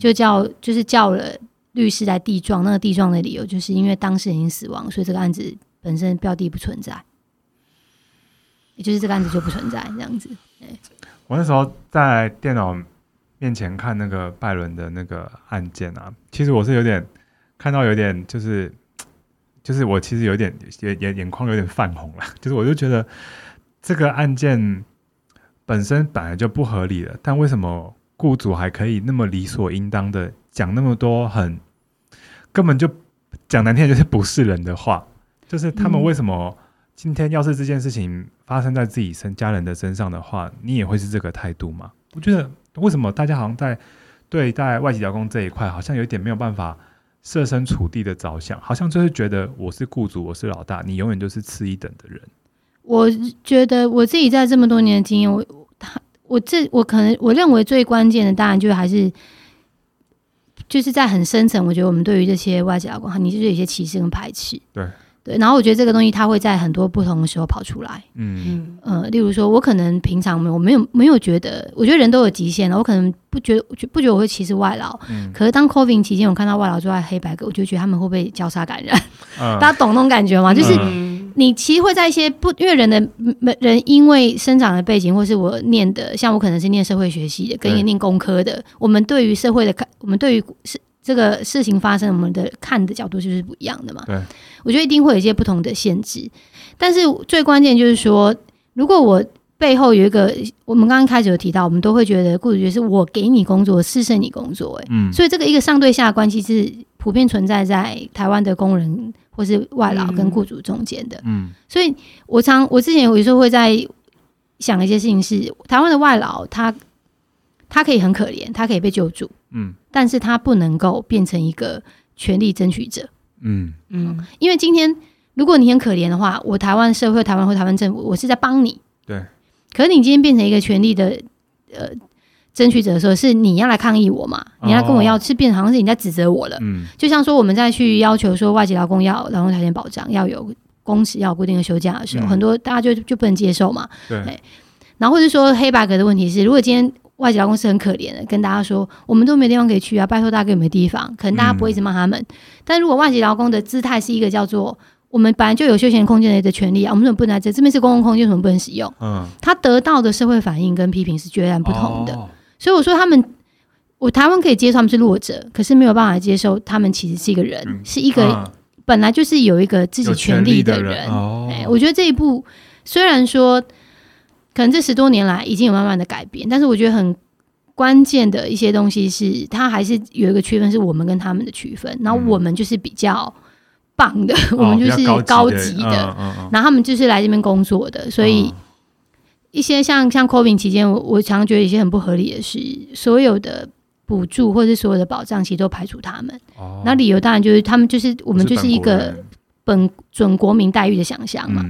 就叫就是叫了律师来递状，那个递状的理由就是因为当事人已经死亡，所以这个案子本身标的不存在，也就是这个案子就不存在这样子。我那时候在电脑面前看那个拜伦的那个案件啊，其实我是有点看到有点就是 就是我其实有点眼眼眼眶有点泛红了，就是我就觉得这个案件本身本来就不合理了，但为什么雇主还可以那么理所应当的讲那么多很根本就讲难听就是不是人的话？就是他们为什么今天要是这件事情发生在自己身家人的身上的话，你也会是这个态度吗？我觉得为什么大家好像在对待外籍劳工这一块，好像有点没有办法设身处地的着想，好像就是觉得我是雇主，我是老大，你永远都是次一等的人。我觉得我自己在这么多年的经验，我他我这我可能我认为最关键的，当然就还是就是在很深层，我觉得我们对于这些外籍劳工，你就是有一些歧视跟排斥。对对，然后我觉得这个东西它会在很多不同的时候跑出来。嗯嗯呃，例如说，我可能平常没有没有没有觉得，我觉得人都有极限了，我可能不觉得不觉得我会歧视外劳。嗯。可是当 COVID 期间，我看到外劳坐在黑白格，我就觉得他们会不会交叉感染？嗯、大家懂那种感觉吗？就是。嗯你其实会在一些不，因为人的人因为生长的背景，或是我念的，像我可能是念社会学系的，跟一念工科的，我们对于社会的看，我们对于事这个事情发生，我们的看的角度就是不一样的嘛。对，我觉得一定会有一些不同的限制，但是最关键就是说，如果我背后有一个，我们刚刚开始有提到，我们都会觉得雇主觉得是我给你工作，施舍你工作，哎，嗯，所以这个一个上对下的关系是普遍存在在台湾的工人。或是外劳跟雇主中间的，嗯，所以我常我之前有时候会在想一些事情是，台湾的外劳他他可以很可怜，他可以被救助，嗯，但是他不能够变成一个权力争取者，嗯嗯，因为今天如果你很可怜的话，我台湾社会、台湾或台湾政府，我是在帮你，对，可是你今天变成一个权力的呃。争取者的时候：“是你要来抗议我嘛？你要跟我要，是变成好像是你在指责我了。嗯，就像说我们在去要求说外籍劳工要劳动条件保障，要有工时，要有固定的休假的时候，很多大家就就不能接受嘛。对。然后或者说黑白格的问题是，如果今天外籍劳工是很可怜的，跟大家说我们都没地方可以去啊，拜托大家有没有地方？可能大家不会一直骂他们。但如果外籍劳工的姿态是一个叫做我们本来就有休闲空间的权利啊，我们怎么不能在这这边是公共空间，为什么不能使用？嗯，他得到的社会反应跟批评是截然不同的。”所以我说他们，我台湾可以接受他们是弱者，可是没有办法接受他们其实是一个人，嗯、是一个、啊、本来就是有一个自己权利的人。哎、哦欸，我觉得这一步虽然说可能这十多年来已经有慢慢的改变，但是我觉得很关键的一些东西是，它还是有一个区分，是我们跟他们的区分。然后我们就是比较棒的，嗯、我们就是高级的，然后、他们就是来这边工作的，所以。嗯一些像像 COVID 期间，我我常常觉得一些很不合理的是，所有的补助或者是所有的保障，其实都排除他们。哦。那理由当然就是他们就是我们就是一个本准国民待遇的想象嘛。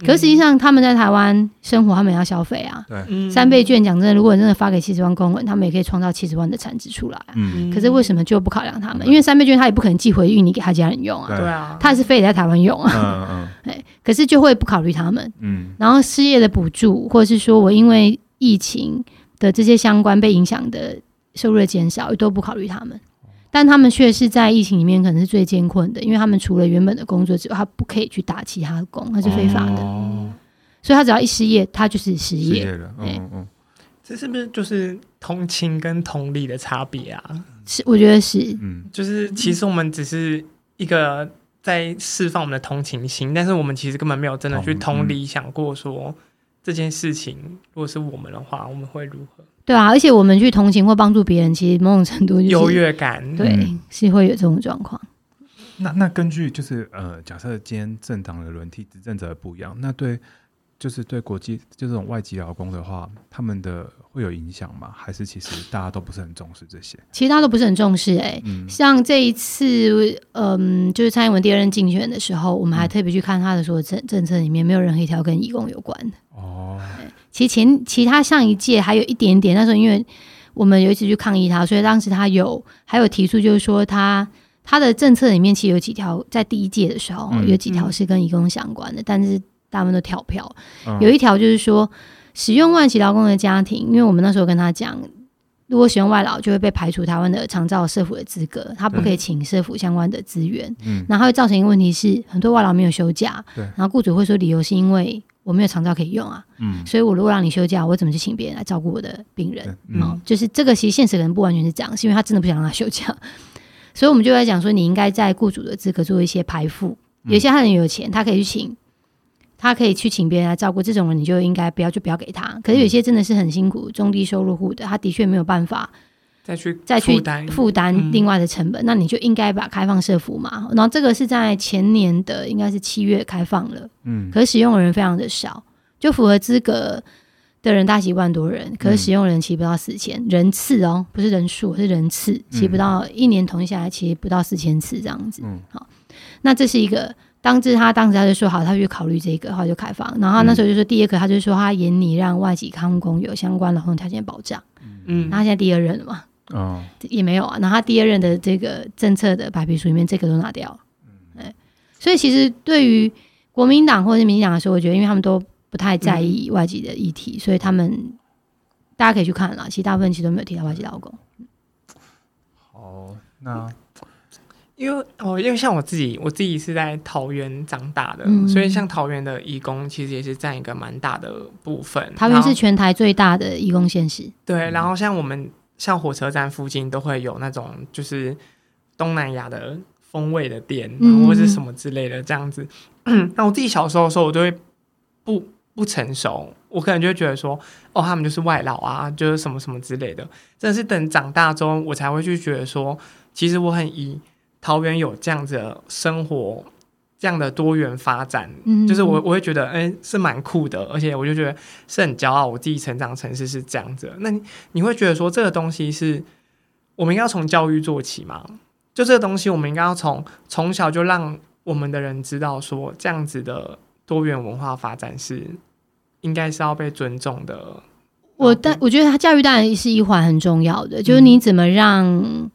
嗯可是实际上，他们在台湾生活，他们也要消费啊。对，三倍券讲真的，如果真的发给七十万公文，他们也可以创造七十万的产值出来啊。嗯。可是为什么就不考量他们？因为三倍券他也不可能寄回印尼给他家人用啊。对啊。他也是非得在台湾用啊。嗯嗯。可是就会不考虑他们。嗯。然后失业的补助，或者是说我因为疫情的这些相关被影响的收入的减少，都不考虑他们。但他们却是在疫情里面可能是最艰困的，因为他们除了原本的工作之外，他不可以去打其他的工，那是非法的。哦、所以他只要一失业，他就是失业。失业了，嗯嗯，嗯，这是不是就是同情跟同理的差别啊？是，我觉得是。嗯，就是其实我们只是一个在释放我们的同情心，但是我们其实根本没有真的去同理想过说这件事情，如果是我们的话，我们会如何？对啊，而且我们去同情或帮助别人，其实某种程度就是优越感，对，嗯、是会有这种状况。那那根据就是呃，假设今天政党的轮替执政者不一样，那对就是对国际就这种外籍劳工的话，他们的会有影响吗？还是其实大家都不是很重视这些？其实大家都不是很重视哎、欸，嗯、像这一次嗯，就是蔡英文第二任竞选的时候，我们还特别去看他的所有政政策里面，没有任何一条跟移工有关的哦。其实前其他上一届还有一点点，那时候因为我们有一次去抗议他，所以当时他有还有提出，就是说他他的政策里面其实有几条，在第一届的时候、嗯、有几条是跟移工相关的，嗯、但是大部分都跳票。嗯、有一条就是说，使用外籍劳工的家庭，因为我们那时候跟他讲，如果使用外劳，就会被排除台湾的长照社福的资格，他不可以请社福相关的资源。嗯，然后会造成一个问题是，很多外劳没有休假。对，然后雇主会说理由是因为我没有长照可以用啊。嗯，所以我如果让你休假，我怎么去请别人来照顾我的病人？嗯，哦、就是这个其实现实可能不完全是这样，是因为他真的不想让他休假。所以我们就在讲说，你应该在雇主的资格做一些排付。有些他很有钱，他可以去请。他可以去请别人来照顾这种人，你就应该不要就不要给他。可是有些真的是很辛苦，中低收入户的，他的确没有办法再去再去负担另外的成本，嗯、那你就应该把开放社服嘛。然后这个是在前年的应该是七月开放了，嗯，可是使用的人非常的少，就符合资格的人大概一万多人，可是使用人其实不到四千、嗯、人次哦，不是人数，是人次，其实不到、嗯、一年统计下来，其实不到四千次这样子。嗯，好，那这是一个。当时他当时他就说好，他去考虑这个，后来就开放。然后那时候就说第二个，他就说他严拟让外籍看护工有相关劳动条件保障。嗯，那他现在第二任了嘛？哦，也没有啊。然后他第二任的这个政策的白皮书里面，这个都拿掉了。嗯，所以其实对于国民党或者是民进党来说，我觉得因为他们都不太在意外籍的议题，嗯、所以他们大家可以去看了。其实大部分其实都没有提到外籍劳工。好，那。因为哦，因为像我自己，我自己是在桃园长大的，嗯、所以像桃园的义工其实也是占一个蛮大的部分。桃园是全台最大的义工县市。对，然后像我们像火车站附近都会有那种就是东南亚的风味的店，嗯、或者是什么之类的这样子。那我自己小时候的时候，我就会不不成熟，我可能就会觉得说，哦，他们就是外劳啊，就是什么什么之类的。真的是等长大之后，我才会去觉得说，其实我很移。桃园有这样子的生活，这样的多元发展，嗯、就是我我会觉得，哎、欸，是蛮酷的，而且我就觉得是很骄傲，我自己成长城市是这样子。那你你会觉得说，这个东西是我们应该要从教育做起吗？就这个东西，我们应该要从从小就让我们的人知道，说这样子的多元文化发展是应该是要被尊重的。我但我觉得，他教育当然是一环很重要的，就是你怎么让。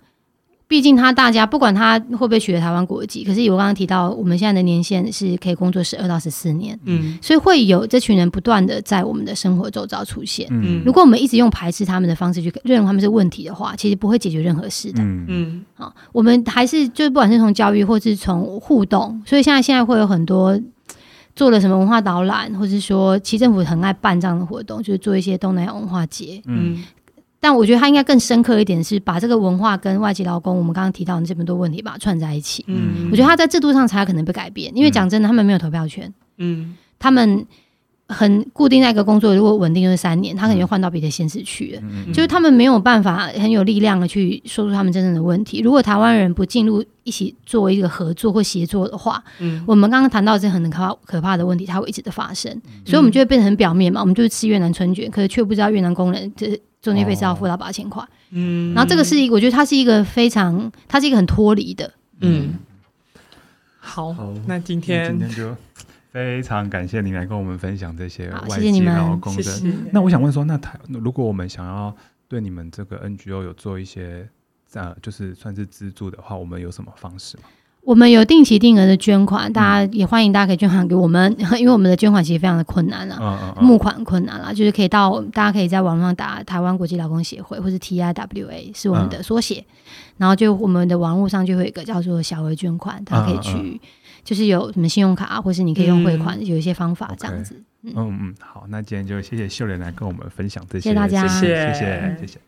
毕竟他大家不管他会不会取得台湾国籍，可是我刚刚提到，我们现在的年限是可以工作十二到十四年，嗯，所以会有这群人不断的在我们的生活周遭出现。嗯，如果我们一直用排斥他们的方式去认为他们是问题的话，其实不会解决任何事的。嗯嗯，好，我们还是就是不管是从教育或是从互动，所以现在现在会有很多做了什么文化导览，或是说其实政府很爱办这样的活动，就是做一些东南亚文化节，嗯。但我觉得他应该更深刻一点，是把这个文化跟外籍劳工，我们刚刚提到的这么多问题，把它串在一起。嗯，我觉得他在制度上才有可能被改变，因为讲真的，他们没有投票权。嗯，他们很固定在一个工作，如果稳定就是三年，他可能就换到别的县市去了。嗯，就是他们没有办法很有力量的去说出他们真正的问题。如果台湾人不进入一起做一个合作或协作的话，嗯，我们刚刚谈到这很可怕可怕的问题，它会一直的发生。所以，我们就会变得很表面嘛，我们就是吃越南春卷，可是却不知道越南工人这。中介费是要付到八千块，嗯，然后这个是一个，我觉得它是一个非常，它是一个很脱离的，嗯。好，那今天今天就非常感谢你来跟我们分享这些外籍劳工的。那我想问说，那台如果我们想要对你们这个 NGO 有做一些呃，就是算是资助的话，我们有什么方式吗？我们有定期定额的捐款，大家也欢迎大家可以捐款给我们，因为我们的捐款其实非常的困难啊，募款困难啦，就是可以到大家可以在网络上打台湾国际劳工协会或是 TIWA 是我们的缩写，嗯、然后就我们的网络上就会有一个叫做小额捐款，大家可以去，就是有什么信用卡或是你可以用汇款，嗯、有一些方法这样子。嗯。嗯，好，那今天就谢谢秀莲来跟我们分享这些，谢谢大家，谢谢谢谢。谢谢